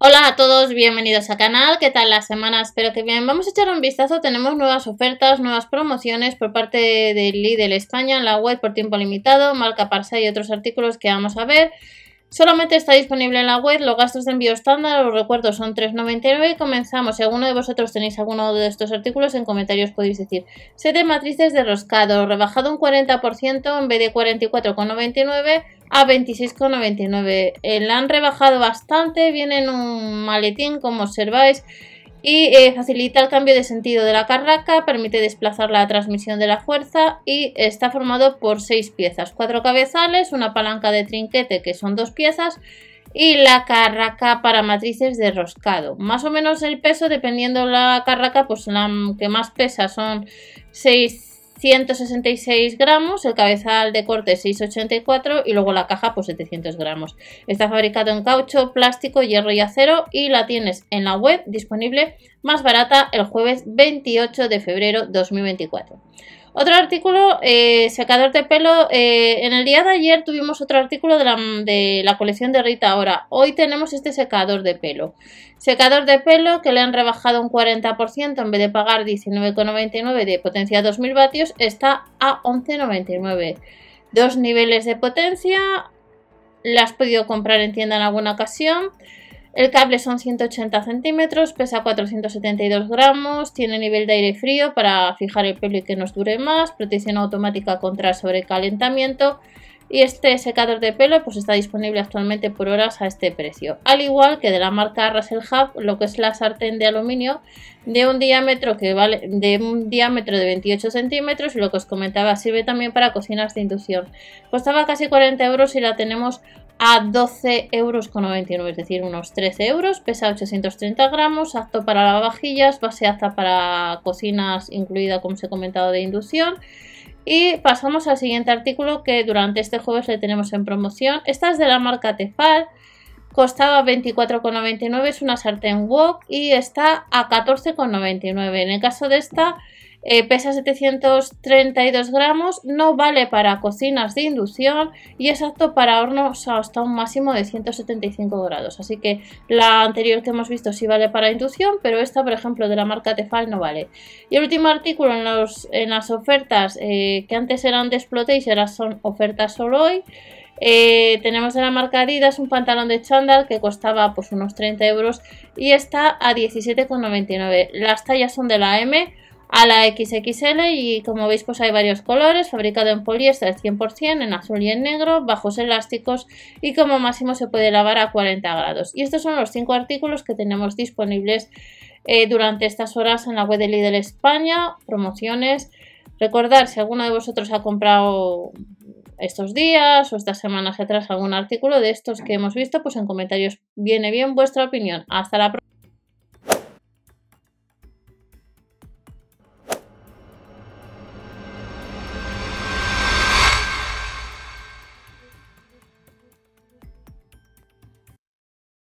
Hola a todos, bienvenidos al canal, ¿qué tal la semana? Espero que bien. Vamos a echar un vistazo, tenemos nuevas ofertas, nuevas promociones por parte de Lidl España en la web por tiempo limitado, marca Parsa y otros artículos que vamos a ver. Solamente está disponible en la web, los gastos de envío estándar, os recuerdo, son 3,99 y comenzamos. Si alguno de vosotros tenéis alguno de estos artículos, en comentarios podéis decir. 7 matrices de roscado, rebajado un 40% en vez de 44,99 a 26,99. Eh, la han rebajado bastante, viene en un maletín como observáis y eh, facilita el cambio de sentido de la carraca, permite desplazar la transmisión de la fuerza y está formado por seis piezas, cuatro cabezales, una palanca de trinquete que son dos piezas y la carraca para matrices de roscado. Más o menos el peso, dependiendo la carraca, pues la que más pesa son 6 166 gramos, el cabezal de corte 684 y luego la caja pues 700 gramos. Está fabricado en caucho, plástico, hierro y acero y la tienes en la web disponible más barata el jueves 28 de febrero 2024. Otro artículo, eh, secador de pelo. Eh, en el día de ayer tuvimos otro artículo de la, de la, colección de Rita Ahora. Hoy tenemos este secador de pelo. Secador de pelo que le han rebajado un 40% en vez de pagar 19,99 de potencia 2000 vatios, está a 11,99. Dos niveles de potencia. La has podido comprar en tienda en alguna ocasión. El cable son 180 centímetros, pesa 472 gramos, tiene nivel de aire frío para fijar el pelo y que nos dure más, protección automática contra sobrecalentamiento y este secador de pelo pues está disponible actualmente por horas a este precio. Al igual que de la marca Russell Hub, lo que es la sartén de aluminio de un diámetro que vale de un diámetro de 28 centímetros y lo que os comentaba sirve también para cocinas de inducción. Costaba casi 40 euros y la tenemos a 12,99 euros, es decir, unos 13 euros, pesa 830 gramos, apto para lavavajillas, base apta para cocinas, incluida, como os he comentado, de inducción. Y pasamos al siguiente artículo que durante este jueves le tenemos en promoción. Esta es de la marca Tefal, costaba 24,99, es una sartén wok y está a 14,99. En el caso de esta eh, pesa 732 gramos, no vale para cocinas de inducción y es apto para hornos hasta un máximo de 175 grados. Así que la anterior que hemos visto sí vale para inducción, pero esta, por ejemplo, de la marca Tefal no vale. Y el último artículo en, en las ofertas eh, que antes eran de Explote y ahora son ofertas solo hoy. Eh, tenemos de la marca Adidas un pantalón de chándal que costaba pues unos 30 euros y está a 17,99. Las tallas son de la M a la XXL y como veis pues hay varios colores, fabricado en poliéster 100%, en azul y en negro, bajos elásticos y como máximo se puede lavar a 40 grados. Y estos son los 5 artículos que tenemos disponibles eh, durante estas horas en la web de Lidl España, promociones. Recordar si alguno de vosotros ha comprado estos días o estas semanas atrás algún artículo de estos que hemos visto, pues en comentarios viene bien vuestra opinión. Hasta la próxima.